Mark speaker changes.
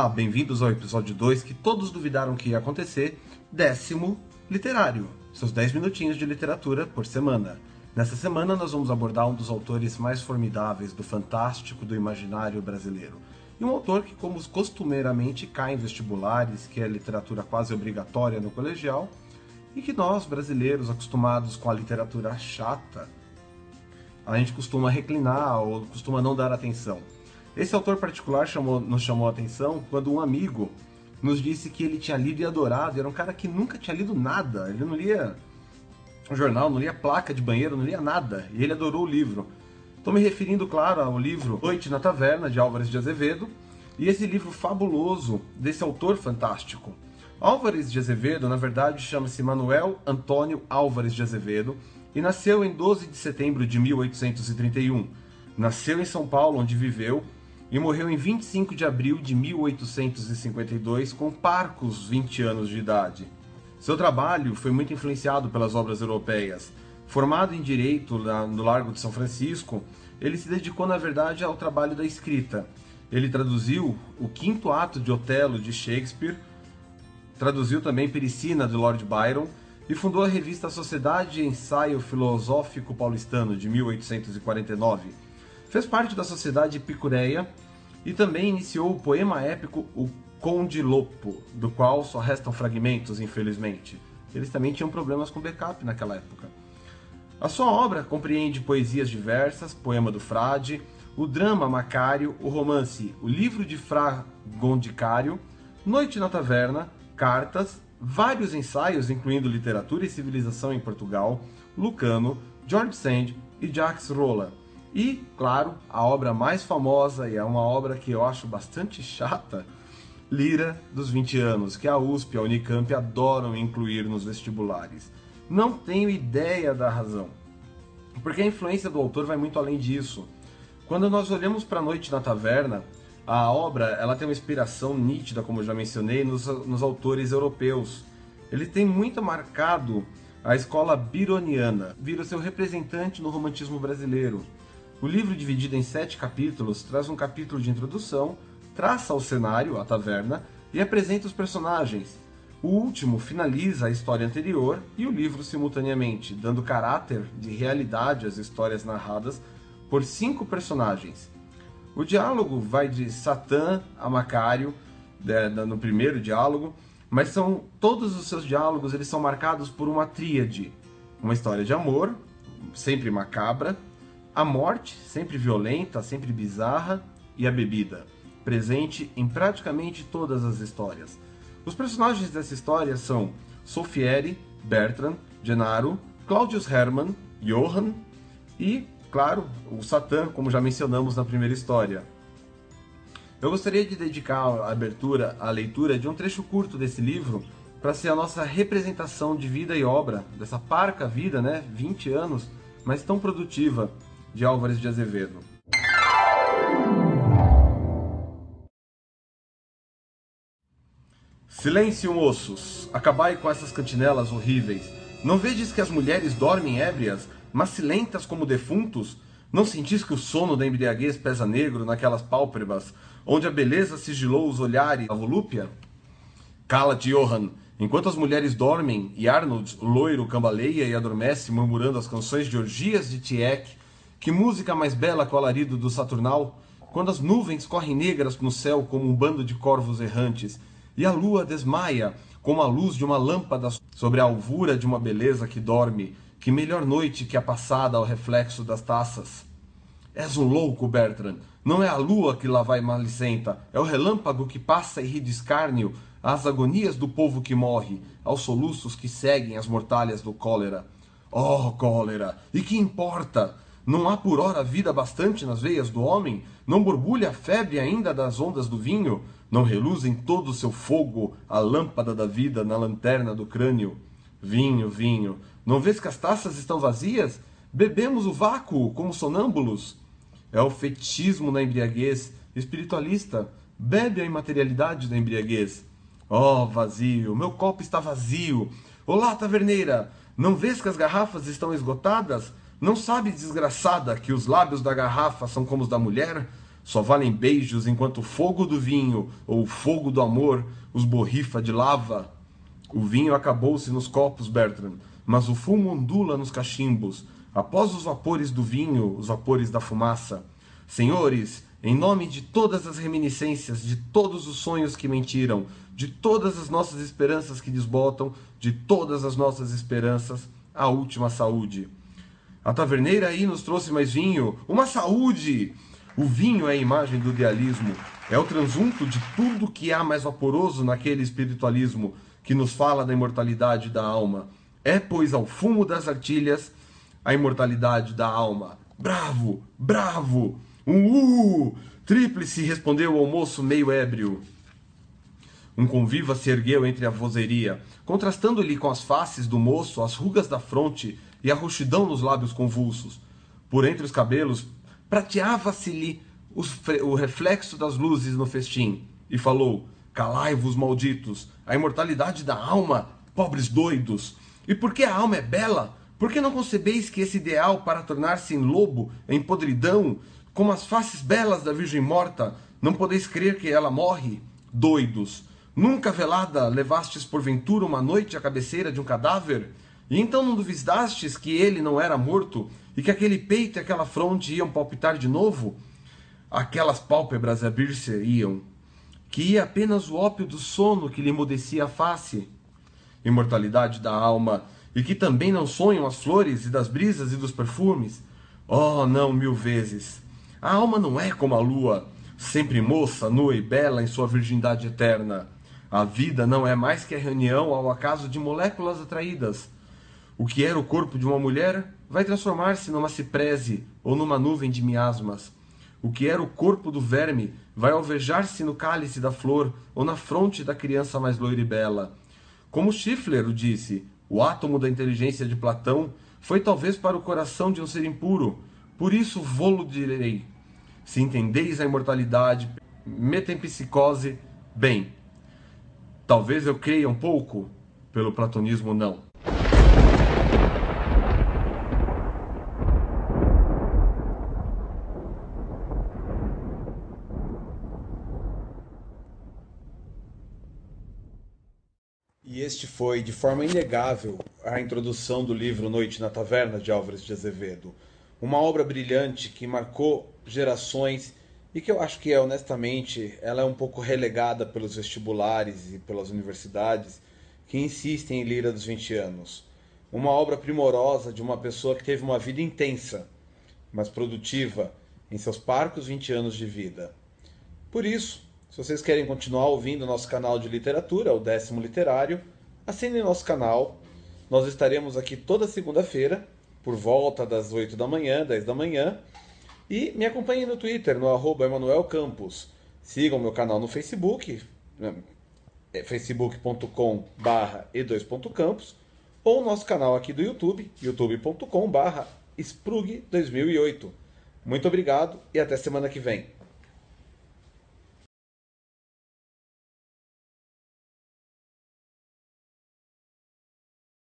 Speaker 1: Olá, bem-vindos ao episódio 2 que todos duvidaram que ia acontecer, décimo literário, seus 10 minutinhos de literatura por semana. Nessa semana nós vamos abordar um dos autores mais formidáveis do fantástico do imaginário brasileiro. E um autor que, como costumeiramente cai em vestibulares, que é literatura quase obrigatória no colegial, e que nós, brasileiros, acostumados com a literatura chata, a gente costuma reclinar ou costuma não dar atenção. Esse autor particular chamou, nos chamou a atenção quando um amigo nos disse que ele tinha lido e adorado, era um cara que nunca tinha lido nada, ele não lia jornal, não lia placa de banheiro, não lia nada, e ele adorou o livro. Estou me referindo, claro, ao livro Noite na Taverna, de Álvares de Azevedo, e esse livro fabuloso desse autor fantástico. Álvares de Azevedo, na verdade, chama-se Manuel Antônio Álvares de Azevedo e nasceu em 12 de setembro de 1831. Nasceu em São Paulo, onde viveu, e morreu em 25 de abril de 1852, com parcos 20 anos de idade. Seu trabalho foi muito influenciado pelas obras europeias. Formado em Direito no Largo de São Francisco, ele se dedicou, na verdade, ao trabalho da escrita. Ele traduziu o quinto ato de Otelo de Shakespeare, traduziu também Pericina de Lord Byron e fundou a revista Sociedade Ensaio Filosófico Paulistano de 1849 Fez parte da sociedade epicureia e também iniciou o poema épico O Conde Lopo, do qual só restam fragmentos, infelizmente. Eles também tinham problemas com backup naquela época. A sua obra compreende poesias diversas, poema do frade, o drama Macário, o romance O Livro de Fra Gondicário, Noite na Taverna, cartas, vários ensaios, incluindo literatura e civilização em Portugal, Lucano, George Sand e Jacques Rolla, e, claro, a obra mais famosa, e é uma obra que eu acho bastante chata, Lira dos 20 anos, que a USP e a Unicamp adoram incluir nos vestibulares. Não tenho ideia da razão, porque a influência do autor vai muito além disso. Quando nós olhamos para a Noite na Taverna, a obra ela tem uma inspiração nítida, como já mencionei, nos, nos autores europeus. Ele tem muito marcado a escola bironiana, vira seu representante no romantismo brasileiro. O livro, dividido em sete capítulos, traz um capítulo de introdução, traça o cenário, a taverna, e apresenta os personagens. O último finaliza a história anterior e o livro simultaneamente, dando caráter de realidade às histórias narradas por cinco personagens. O diálogo vai de Satã a Macário, no primeiro diálogo, mas são todos os seus diálogos eles são marcados por uma tríade, uma história de amor, sempre macabra, a morte, sempre violenta, sempre bizarra, e a bebida, presente em praticamente todas as histórias. Os personagens dessa história são Sofieri, Bertrand, Genaro, Claudius Hermann, Johann e, claro, o Satã, como já mencionamos na primeira história. Eu gostaria de dedicar a abertura à leitura de um trecho curto desse livro para ser a nossa representação de vida e obra, dessa parca vida, né, 20 anos, mas tão produtiva, de Álvares de Azevedo. Silêncio, moços! Acabai com essas cantinelas horríveis. Não vedes que as mulheres dormem ébrias, macilentas como defuntos? Não sentis que o sono da embriaguez pesa negro naquelas pálpebras, onde a beleza sigilou os olhares da volúpia? Cala-te, Johan! Enquanto as mulheres dormem e Arnold, loiro, cambaleia e adormece murmurando as canções de orgias de Tieck, que música mais bela que o alarido do Saturnal, quando as nuvens correm negras no céu como um bando de corvos errantes, e a lua desmaia como a luz de uma lâmpada sobre a alvura de uma beleza que dorme, que melhor noite que a passada ao reflexo das taças. És um louco, Bertrand. Não é a lua que lá vai malicenta, é o relâmpago que passa e ri de escárnio às agonias do povo que morre, aos soluços que seguem as mortalhas do cólera. Oh, cólera! E que importa? Não há por hora vida bastante nas veias do homem? Não borbulha a febre ainda das ondas do vinho? Não reluz em todo o seu fogo a lâmpada da vida na lanterna do crânio? Vinho, vinho, não vês que as taças estão vazias? Bebemos o vácuo como sonâmbulos? É o fetismo na embriaguez espiritualista. Bebe a imaterialidade da embriaguez. Oh, vazio, meu copo está vazio. Olá, taverneira, não vês que as garrafas estão esgotadas? Não sabe, desgraçada, que os lábios da garrafa são como os da mulher? Só valem beijos enquanto o fogo do vinho ou o fogo do amor os borrifa de lava. O vinho acabou-se nos copos, Bertrand, mas o fumo ondula nos cachimbos. Após os vapores do vinho, os vapores da fumaça. Senhores, em nome de todas as reminiscências, de todos os sonhos que mentiram, de todas as nossas esperanças que desbotam, de todas as nossas esperanças, a última saúde. A taverneira aí nos trouxe mais vinho, uma saúde! O vinho é a imagem do idealismo, é o transunto de tudo que há mais vaporoso naquele espiritualismo que nos fala da imortalidade da alma. É, pois, ao fumo das artilhas a imortalidade da alma. Bravo! Bravo! Um uh! Tríplice respondeu o moço meio ébrio. Um conviva se ergueu entre a vozeria, contrastando-lhe com as faces do moço as rugas da fronte e a roxidão nos lábios convulsos. Por entre os cabelos prateava-se-lhe o reflexo das luzes no festim, e falou: Calai-vos, malditos, a imortalidade da alma, pobres doidos! E porque a alma é bela, por que não concebeis que esse ideal para tornar-se em lobo, em podridão, como as faces belas da Virgem morta, não podeis crer que ela morre? Doidos! Nunca velada levastes porventura uma noite à cabeceira de um cadáver? E então não duvidastes que ele não era morto e que aquele peito e aquela fronte iam palpitar de novo? Aquelas pálpebras abrir-se-iam, que ia apenas o ópio do sono que lhe emudecia a face. Imortalidade da alma, e que também não sonham as flores e das brisas e dos perfumes? Oh, não, mil vezes! A alma não é como a lua, sempre moça, nua e bela em sua virgindade eterna. A vida não é mais que a reunião ao acaso de moléculas atraídas. O que era o corpo de uma mulher vai transformar-se numa ciprese ou numa nuvem de miasmas. O que era o corpo do verme vai alvejar-se no cálice da flor ou na fronte da criança mais loira e bela. Como Schiffler o disse, o átomo da inteligência de Platão foi talvez para o coração de um ser impuro, por isso vou-lo direi. Se entendeis a imortalidade, metempsicose, bem. Talvez eu creia um pouco, pelo platonismo não. Este foi, de forma inegável, a introdução do livro Noite na Taverna de Álvares de Azevedo uma obra brilhante que marcou gerações e que eu acho que honestamente ela é um pouco relegada pelos vestibulares e pelas universidades que insistem em Lira dos 20 anos. Uma obra primorosa de uma pessoa que teve uma vida intensa, mas produtiva em seus parcos 20 anos de vida. Por isso, se vocês querem continuar ouvindo nosso canal de literatura, o décimo literário, assinem nosso canal. Nós estaremos aqui toda segunda-feira por volta das 8 da manhã, 10 da manhã. E me acompanhem no Twitter, no arroba Emanuel Campos. Sigam meu canal no Facebook, né, é facebook.com e2.campos, ou nosso canal aqui do YouTube, youtube.com Sprug 2008. Muito obrigado e até semana que vem.